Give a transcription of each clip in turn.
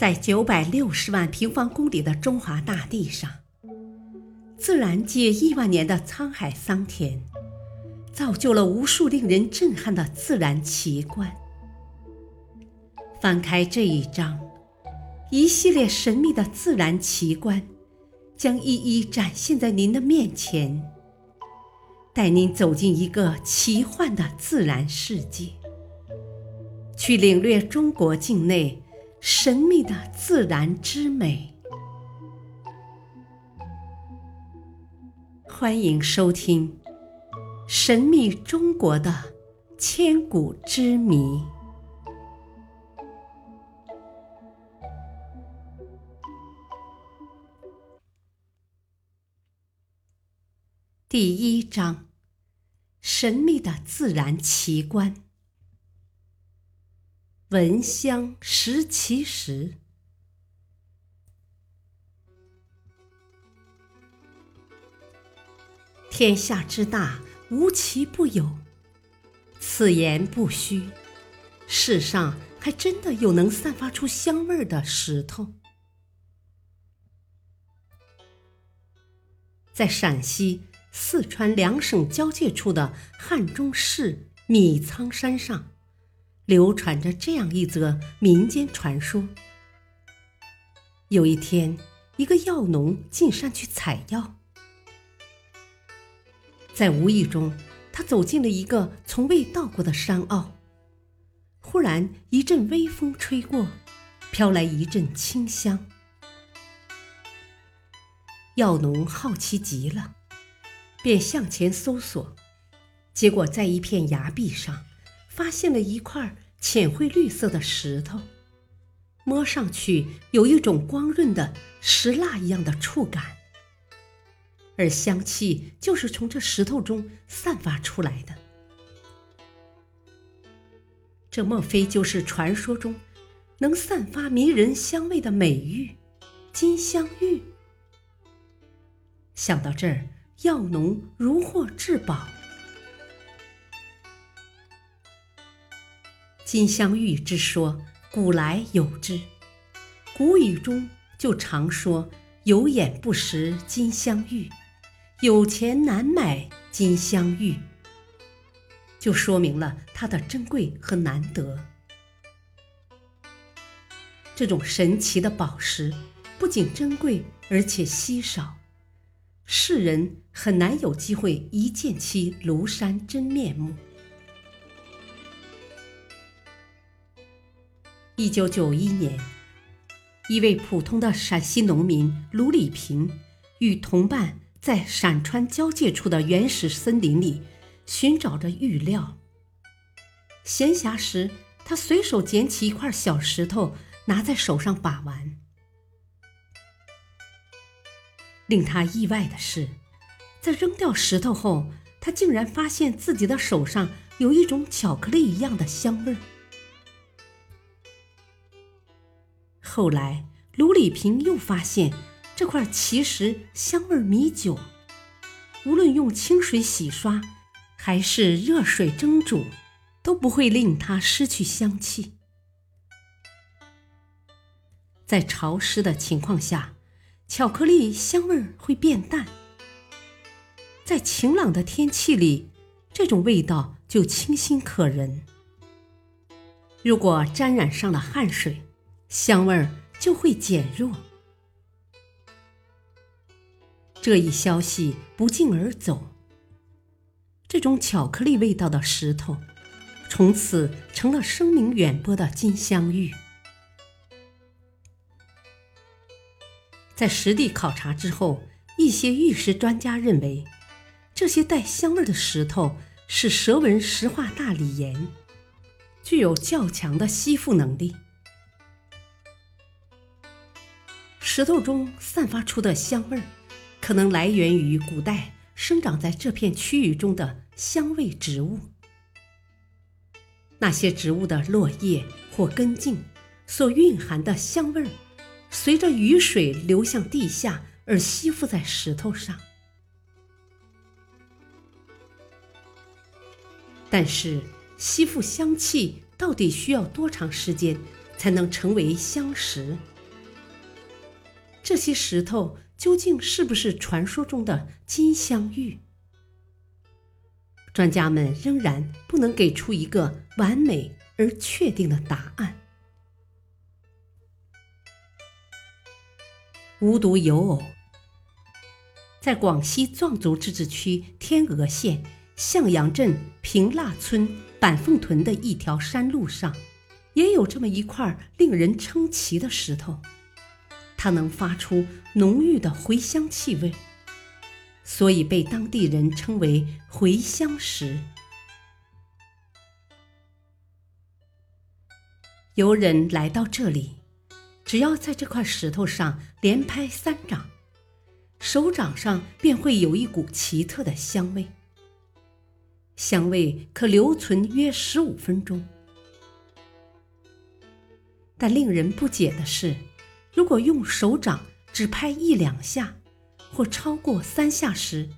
在九百六十万平方公里的中华大地上，自然界亿万年的沧海桑田，造就了无数令人震撼的自然奇观。翻开这一章，一系列神秘的自然奇观将一一展现在您的面前，带您走进一个奇幻的自然世界，去领略中国境内。神秘的自然之美，欢迎收听《神秘中国的千古之谜》第一章：神秘的自然奇观。闻香识其实。天下之大，无奇不有。此言不虚，世上还真的有能散发出香味儿的石头。在陕西、四川两省交界处的汉中市米仓山上。流传着这样一则民间传说：有一天，一个药农进山去采药，在无意中，他走进了一个从未到过的山坳。忽然，一阵微风吹过，飘来一阵清香。药农好奇极了，便向前搜索，结果在一片崖壁上。发现了一块浅灰绿色的石头，摸上去有一种光润的石蜡一样的触感，而香气就是从这石头中散发出来的。这莫非就是传说中能散发迷人香味的美玉——金镶玉？想到这儿，药农如获至宝。金镶玉之说，古来有之。古语中就常说“有眼不识金镶玉，有钱难买金镶玉”，就说明了它的珍贵和难得。这种神奇的宝石不仅珍贵，而且稀少，世人很难有机会一见其庐山真面目。一九九一年，一位普通的陕西农民卢礼平与同伴在陕川交界处的原始森林里寻找着玉料。闲暇时，他随手捡起一块小石头，拿在手上把玩。令他意外的是，在扔掉石头后，他竟然发现自己的手上有一种巧克力一样的香味儿。后来，卢礼平又发现这块奇石香味弥久，无论用清水洗刷，还是热水蒸煮，都不会令它失去香气。在潮湿的情况下，巧克力香味会变淡；在晴朗的天气里，这种味道就清新可人。如果沾染上了汗水，香味儿就会减弱。这一消息不胫而走，这种巧克力味道的石头，从此成了声名远播的金镶玉。在实地考察之后，一些玉石专家认为，这些带香味的石头是蛇纹石化大理岩，具有较强的吸附能力。石头中散发出的香味儿，可能来源于古代生长在这片区域中的香味植物。那些植物的落叶或根茎所蕴含的香味儿，随着雨水流向地下而吸附在石头上。但是，吸附香气到底需要多长时间，才能成为香石。这些石头究竟是不是传说中的金镶玉？专家们仍然不能给出一个完美而确定的答案。无独有偶，在广西壮族自治区天峨县向阳镇平腊村板凤屯的一条山路上，也有这么一块令人称奇的石头，它能发出浓郁的茴香气味，所以被当地人称为“茴香石”。游人来到这里。只要在这块石头上连拍三掌，手掌上便会有一股奇特的香味，香味可留存约十五分钟。但令人不解的是，如果用手掌只拍一两下，或超过三下时，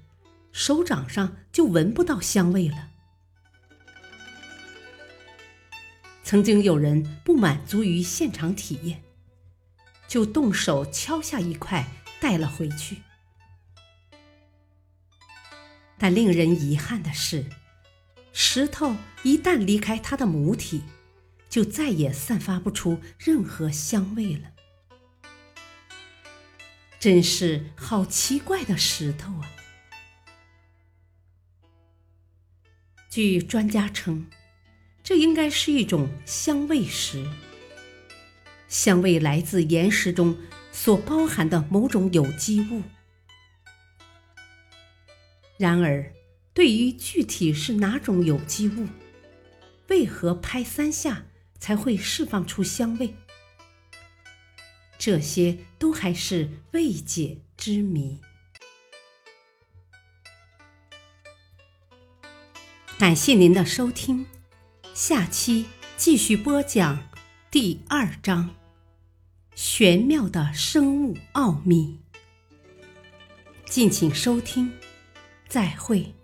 手掌上就闻不到香味了。曾经有人不满足于现场体验。就动手敲下一块带了回去，但令人遗憾的是，石头一旦离开它的母体，就再也散发不出任何香味了。真是好奇怪的石头啊！据专家称，这应该是一种香味石。香味来自岩石中所包含的某种有机物。然而，对于具体是哪种有机物，为何拍三下才会释放出香味，这些都还是未解之谜。感谢您的收听，下期继续播讲第二章。玄妙的生物奥秘，敬请收听，再会。